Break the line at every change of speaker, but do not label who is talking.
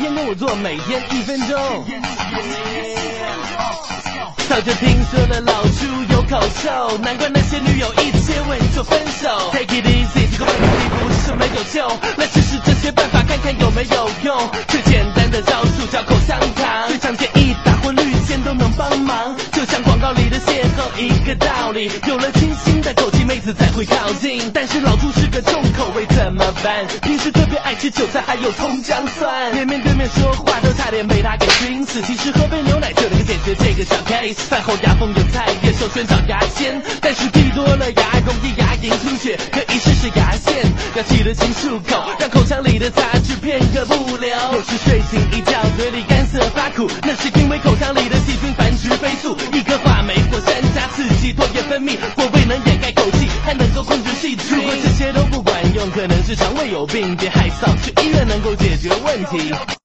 天跟我做每天一分钟。早就听说了老朱有口臭，难怪那些女友一接吻就分手。Take it easy，这个问题不是没有救，来试试这些办法看看有没有用。最简单的招数叫口香糖，最常见一打或绿箭都能帮忙。就像广告里的个道理，有了清新的口气，妹子才会靠近。但是老朱是个重口味怎么办？平时特别爱吃韭菜还有葱姜蒜，面面对面说话都差点被他给熏死。其实喝杯牛奶就能解决这个小 case。饭后牙缝有菜叶，首选找牙签，但是滴多了牙容易牙龈出血，可以试试牙线，要记得勤漱口，让口腔里的杂质片刻不留。有时睡醒一觉，嘴里干涩发苦，那是因为口腔里的细菌繁殖飞速，激唾液分泌，果味能掩盖口气，还能够控制细菌。如果这些都不管用，可能是肠胃有病，别害臊，去医院能够解决问题。